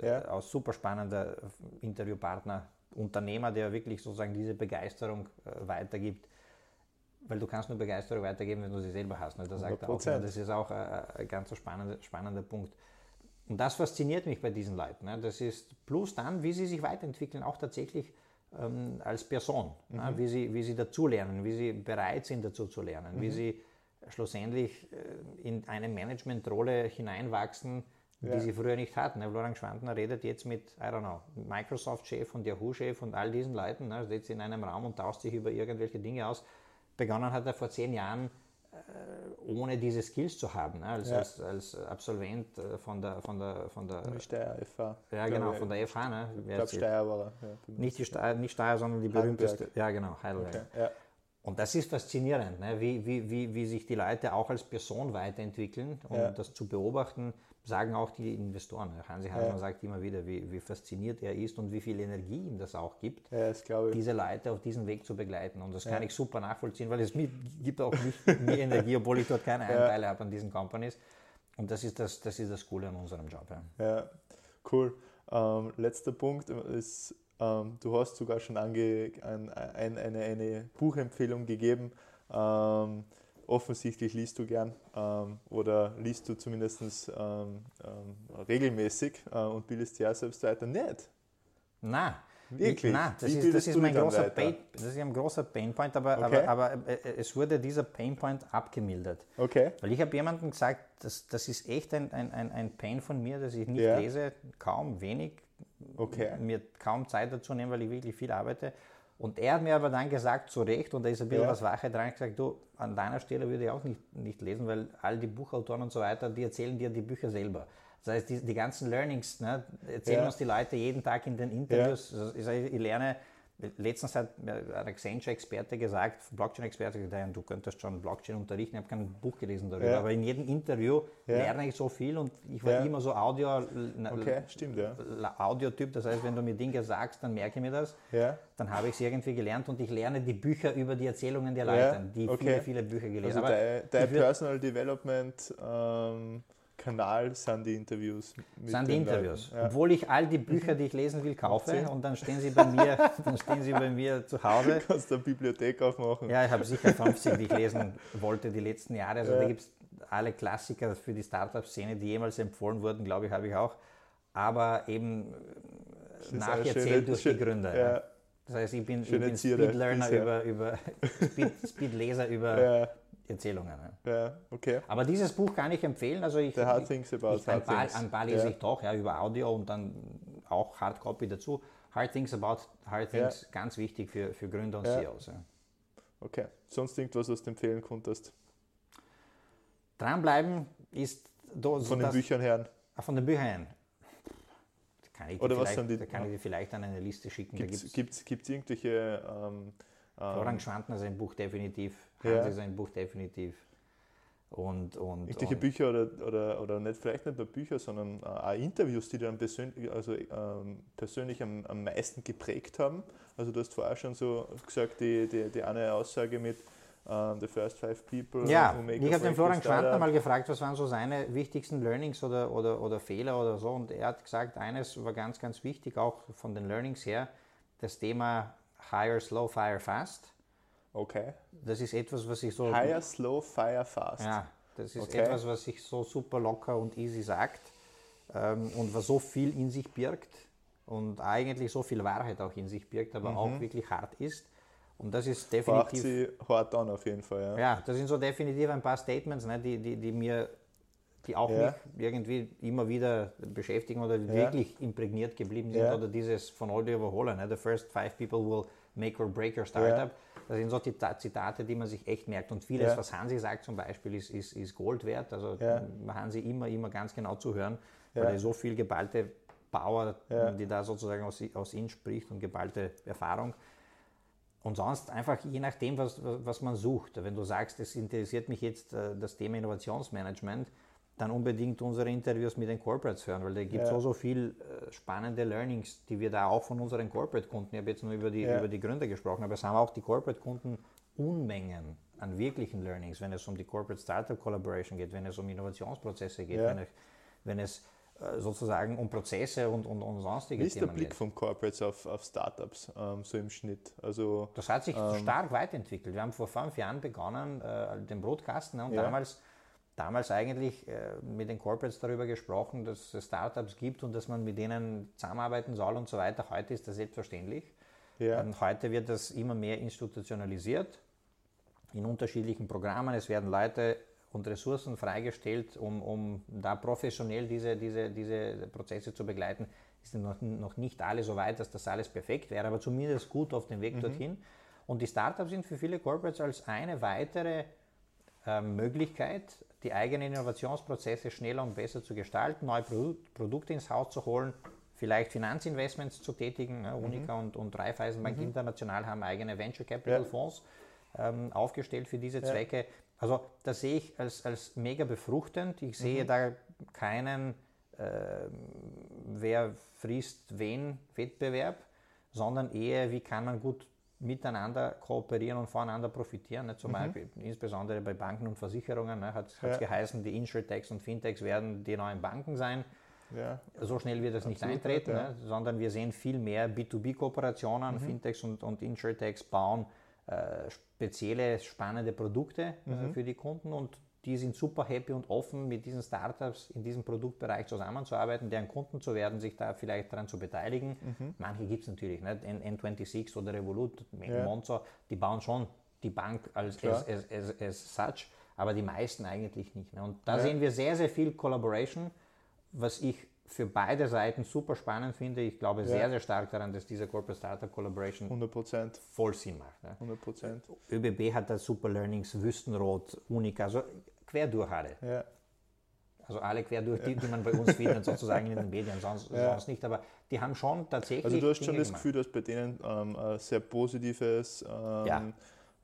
ja. Äh, auch super spannender Interviewpartner. Unternehmer, der wirklich sozusagen diese Begeisterung äh, weitergibt, weil du kannst nur Begeisterung weitergeben, wenn du sie selber hast. Ne? Das sagt er auch. Das ist auch äh, ein ganz so spannender, spannender Punkt. Und das fasziniert mich bei diesen Leuten. Ne? Das ist plus dann, wie sie sich weiterentwickeln, auch tatsächlich ähm, als Person, ne? mhm. ne? wie, sie, wie sie dazulernen, wie sie bereit sind dazu zu lernen, mhm. wie sie schlussendlich äh, in eine Managementrolle hineinwachsen, die ja. sie früher nicht hatten. Ne? Florian Schwantner redet jetzt mit, I don't know, Microsoft-Chef und Yahoo-Chef und all diesen Leuten, ne? sitzt in einem Raum und tauscht sich über irgendwelche Dinge aus. Begonnen hat er vor zehn Jahren äh, ohne diese Skills zu haben, ne? als, ja. als, als, Absolvent äh, von der von der von der Steyr FH. Ja, genau, von der FH, ne? Ich glaube Steyr war er. Ja, nicht, die Steyr, nicht Steyr, sondern die berühmteste. Ja, genau, Heidelberg. Okay. Ja. Und das ist faszinierend, ne? wie, wie, wie, wie sich die Leute auch als Person weiterentwickeln und ja. das zu beobachten, sagen auch die Investoren. Hansi Hartmann ja. sagt immer wieder, wie, wie, fasziniert er ist und wie viel Energie ihm das auch gibt, ja, das diese Leute auf diesem Weg zu begleiten. Und das kann ich super nachvollziehen, weil es gibt auch nicht mehr Energie, obwohl ich dort keine Anteile habe an diesen Companies. Und das ist das, das ist das Coole an unserem Job. Ja, cool. Ähm, letzter Punkt ist ähm, du hast sogar schon ange, ein, ein, eine, eine Buchempfehlung gegeben. Ähm, offensichtlich liest du gern ähm, oder liest du zumindest ähm, ähm, regelmäßig äh, und bildest ja selbst weiter. Nicht? Nein. Wirklich? Nein, das, ist, das ist, mein großer Pain, das ist ein großer Painpoint, aber, okay. aber, aber äh, es wurde dieser Painpoint abgemildert. Okay. Weil ich habe jemandem gesagt, das, das ist echt ein, ein, ein Pain von mir, dass ich nicht ja. lese, kaum, wenig, okay. mir kaum Zeit dazu nehmen, weil ich wirklich viel arbeite. Und er hat mir aber dann gesagt, zu Recht, und da ist ein bisschen ja. was Wahrheit dran, gesagt, du, an deiner Stelle würde ich auch nicht, nicht lesen, weil all die Buchautoren und so weiter, die erzählen dir die Bücher selber. Das heißt, die, die ganzen Learnings ne, erzählen ja. uns die Leute jeden Tag in den Interviews. Ja. Also ich, ich, lerne Letztens hat ein Accenture-Experte gesagt, Blockchain-Experte gesagt, du könntest schon Blockchain unterrichten, ich habe kein Buch gelesen darüber, ja. aber in jedem Interview ja. lerne ich so viel und ich war ja. immer so Audio, okay, stimmt, ja. Audiotyp, das heißt, wenn du mir Dinge sagst, dann merke ich mir das, dann habe ich es irgendwie gelernt und ich lerne die Bücher über die Erzählungen der Leute, die okay. viele, viele Bücher gelesen haben. Also dein Personal Development ähm, Kanal sind die Interviews. sind die Interviews. Ja. Obwohl ich all die Bücher, die ich lesen will, kaufe und dann stehen sie bei mir, dann stehen sie bei mir zu Hause. Du kannst eine Bibliothek aufmachen. Ja, ich habe sicher 50, die ich lesen wollte die letzten Jahre. Also ja. da gibt es alle Klassiker für die Startup-Szene, die jemals empfohlen wurden, glaube ich, habe ich auch. Aber eben nacherzählt durch schön, die Gründer. Ja. Das heißt, ich bin, ich bin Speed-Learner über, über Speed-Leser über Erzählungen. Ja, okay. Aber dieses Buch kann ich empfehlen. Also ich, The Hard Things About ich, ein, Hard paar, Things. ein paar lese ja. ich doch, ja, über Audio und dann auch Hardcopy dazu. Hard Things About Hard Things, ja. ganz wichtig für, für Gründer und ja. CEOs. Ja. Okay. Sonst irgendwas, was du empfehlen konntest? Dranbleiben ist... Do, von den Büchern her? Ah, von den Büchern her. Kann ich Oder was sind die? Da kann ich dir vielleicht an eine Liste schicken. Gibt es irgendwelche... Ähm, Florian Schwantner sein Buch definitiv, Hansi ja. sein Buch definitiv. Und, und, Irgendwelche Bücher oder, oder, oder nicht, vielleicht nicht nur Bücher, sondern äh, auch Interviews, die dann persönlich, also, ähm, persönlich am, am meisten geprägt haben. Also du hast vorher schon so gesagt, die, die, die eine Aussage mit uh, The First Five People. Ja, ich habe den Florian Schwantner mal gefragt, was waren so seine wichtigsten Learnings oder, oder, oder Fehler oder so. Und er hat gesagt, eines war ganz, ganz wichtig, auch von den Learnings her, das Thema Hire Slow, Fire Fast. Okay. Das ist etwas, was ich so. Hire Slow, Fire Fast. Ja, das ist okay. etwas, was sich so super locker und easy sagt ähm, und was so viel in sich birgt und eigentlich so viel Wahrheit auch in sich birgt, aber mhm. auch wirklich hart ist. Und das ist definitiv. Macht sie hart an auf jeden Fall. Ja, ja das sind so definitiv ein paar Statements, ne, die, die, die mir die auch ja. mich irgendwie immer wieder beschäftigen oder ja. wirklich imprägniert geblieben sind ja. oder dieses von heute überholen. Ne? The first five people will make or break your startup. Das sind so die Zitate, die man sich echt merkt. Und vieles, was Hansi sagt zum Beispiel, ist, ist, ist Gold wert. Also Hansi immer, immer ganz genau zuhören, weil er so viel geballte Power, die da sozusagen aus, aus ihm spricht und geballte Erfahrung. Und sonst einfach je nachdem, was, was man sucht. Wenn du sagst, es interessiert mich jetzt äh, das Thema Innovationsmanagement, dann unbedingt unsere Interviews mit den Corporates hören, weil da gibt es ja. so, so viel äh, spannende Learnings, die wir da auch von unseren Corporate-Kunden, ich habe jetzt nur über die, ja. über die Gründer gesprochen, aber es haben auch die Corporate-Kunden Unmengen an wirklichen Learnings, wenn es um die Corporate Startup Collaboration geht, wenn es um Innovationsprozesse geht, ja. wenn, es, wenn es äh, sozusagen um Prozesse und, und, und sonstige Wie ist Themen der Blick geht. von Corporates auf, auf Startups ähm, so im Schnitt? Also, das hat sich ähm, stark weiterentwickelt. Wir haben vor fünf Jahren begonnen, äh, den Brotkasten, ne, und ja. damals, damals eigentlich äh, mit den Corporates darüber gesprochen, dass es Startups gibt und dass man mit denen zusammenarbeiten soll und so weiter. Heute ist das selbstverständlich. Ja. Heute wird das immer mehr institutionalisiert in unterschiedlichen Programmen. Es werden Leute und Ressourcen freigestellt, um, um da professionell diese, diese, diese Prozesse zu begleiten. Ist noch, noch nicht alle so weit, dass das alles perfekt wäre, aber zumindest gut auf dem Weg mhm. dorthin. Und die Startups sind für viele Corporates als eine weitere äh, Möglichkeit, die eigenen Innovationsprozesse schneller und besser zu gestalten, neue Produ Produkte ins Haus zu holen, vielleicht Finanzinvestments zu tätigen. Ja, Unica mhm. und, und Raiffeisenbank mhm. International haben eigene Venture Capital ja. Fonds ähm, aufgestellt für diese Zwecke. Ja. Also das sehe ich als, als mega befruchtend. Ich sehe mhm. da keinen, äh, wer frisst wen Wettbewerb, sondern eher, wie kann man gut miteinander kooperieren und voneinander profitieren. Ne? Zum mhm. Beispiel, insbesondere bei Banken und Versicherungen, ne? hat es ja. geheißen, die Insurtechs und Fintechs werden die neuen Banken sein. Ja. So schnell wird das Absolut, nicht eintreten, ja. ne? sondern wir sehen viel mehr B2B-Kooperationen. Mhm. Fintechs und, und Insurtechs bauen äh, spezielle, spannende Produkte äh, mhm. für die Kunden und die sind super happy und offen, mit diesen Startups in diesem Produktbereich zusammenzuarbeiten, deren Kunden zu werden, sich da vielleicht daran zu beteiligen. Mhm. Manche gibt es natürlich, nicht? N26 oder Revolut, ja. Monzo, die bauen schon die Bank als as, as, as, as, such, aber die meisten eigentlich nicht. Ne? Und da ja. sehen wir sehr, sehr viel Collaboration, was ich für beide Seiten super spannend finde. Ich glaube ja. sehr, sehr stark daran, dass diese Corporate Startup Collaboration 100%. voll Sinn macht. Ne? 100%. ÖBB hat da Super Learnings, Wüstenrot, Unica, also quer durch alle. Ja. Also alle quer durch, die, die man bei uns findet, sozusagen in den Medien, sonst, sonst, nicht. Aber die haben schon tatsächlich. Also du hast schon das Gefühl, dass bei denen ähm, ein sehr positives ähm, ja.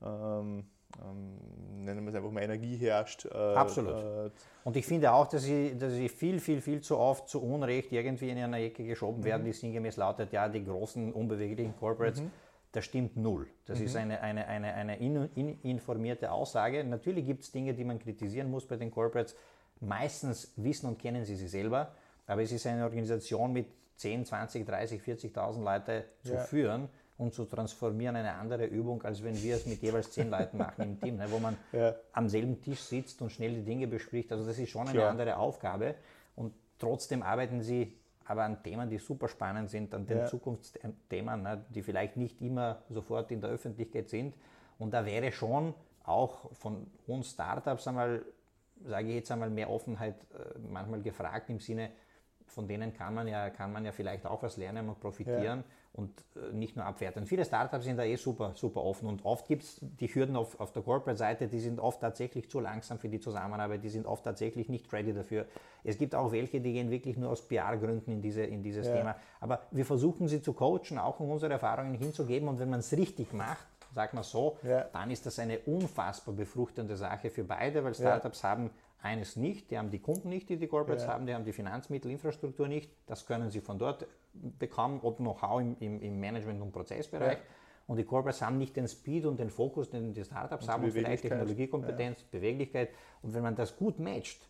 ähm, ähm, nennen wir es einfach mal Energie herrscht. Äh, Absolut. Äh, und ich finde auch, dass sie, dass sie viel, viel, viel zu oft zu Unrecht irgendwie in eine Ecke geschoben mhm. werden, die sinngemäß lautet, ja, die großen, unbeweglichen Corporates, mhm. Das stimmt null. Das mhm. ist eine, eine, eine, eine in, in, informierte Aussage. Natürlich gibt es Dinge, die man kritisieren muss bei den Corporates. Meistens wissen und kennen sie sie selber, aber es ist eine Organisation mit 10, 20, 30, 40.000 Leute zu ja. führen und zu transformieren eine andere Übung, als wenn wir es mit jeweils zehn Leuten machen im Team, ne, wo man ja. am selben Tisch sitzt und schnell die Dinge bespricht. Also das ist schon eine Klar. andere Aufgabe und trotzdem arbeiten sie aber an Themen, die super spannend sind, an den ja. Zukunftsthemen, ne, die vielleicht nicht immer sofort in der Öffentlichkeit sind. Und da wäre schon auch von uns Startups einmal, sage ich jetzt einmal, mehr Offenheit äh, manchmal gefragt im Sinne, von denen kann man ja, kann man ja vielleicht auch was lernen und profitieren. Ja und äh, nicht nur abwerten. Viele Startups sind da eh super, super offen und oft gibt es die Hürden auf, auf der Corporate-Seite, die sind oft tatsächlich zu langsam für die Zusammenarbeit, die sind oft tatsächlich nicht ready dafür. Es gibt auch welche, die gehen wirklich nur aus PR-Gründen in, diese, in dieses ja. Thema. Aber wir versuchen sie zu coachen, auch um unsere Erfahrungen hinzugeben und wenn man es richtig macht, sag mal so, ja. dann ist das eine unfassbar befruchtende Sache für beide, weil Startups ja. haben eines nicht, die haben die Kunden nicht, die die Corporates ja. haben, die haben die Finanzmittelinfrastruktur nicht. Das können sie von dort bekommen, ob Know-how im, im, im, Management- und Prozessbereich. Ja. Und die Corporates haben nicht den Speed und den Fokus, den die Startups und haben, und vielleicht Technologiekompetenz, ja. Beweglichkeit. Und wenn man das gut matcht,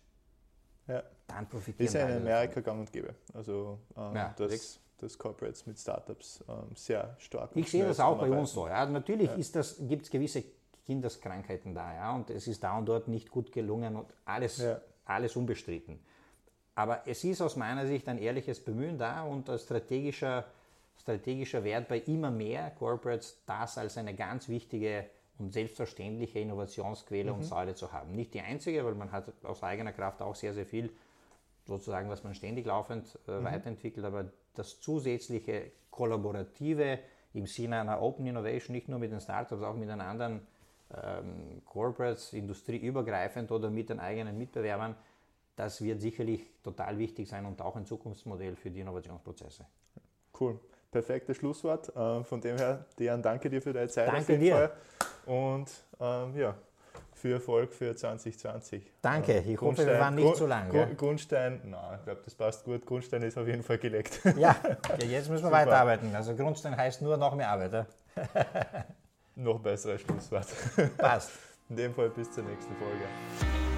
dann profitiert man. Das ist ja in Amerika gang und gäbe. Also, ähm, das, dass Corporates mit Startups ähm, sehr stark Ich sehe das auch bei uns so. Ja. Natürlich ja. gibt es gewisse Kindeskrankheiten da, ja, und es ist da und dort nicht gut gelungen und alles, ja. alles unbestritten. Aber es ist aus meiner Sicht ein ehrliches Bemühen da und ein strategischer, strategischer Wert bei immer mehr Corporates, das als eine ganz wichtige und selbstverständliche Innovationsquelle mhm. und Säule zu haben. Nicht die einzige, weil man hat aus eigener Kraft auch sehr, sehr viel, sozusagen, was man ständig laufend äh, mhm. weiterentwickelt, aber das zusätzliche Kollaborative im Sinne einer Open Innovation, nicht nur mit den Startups, auch mit den anderen ähm, Corporates, industrieübergreifend oder mit den eigenen Mitbewerbern, das wird sicherlich total wichtig sein und auch ein Zukunftsmodell für die Innovationsprozesse. Cool. Perfektes Schlusswort. Ähm, von dem her, Dejan, danke dir für deine Zeit. Danke dir. Fall. Und ähm, ja, für Erfolg für 2020. Danke, ich hoffe, wir waren nicht Grund, zu lang. Grund, Grundstein, nein, ich glaube, das passt gut. Grundstein ist auf jeden Fall gelegt. Ja, okay, jetzt müssen wir weiterarbeiten. Also Grundstein heißt nur noch mehr Arbeit. Noch besseres Schlusswort. Passt. In dem Fall bis zur nächsten Folge.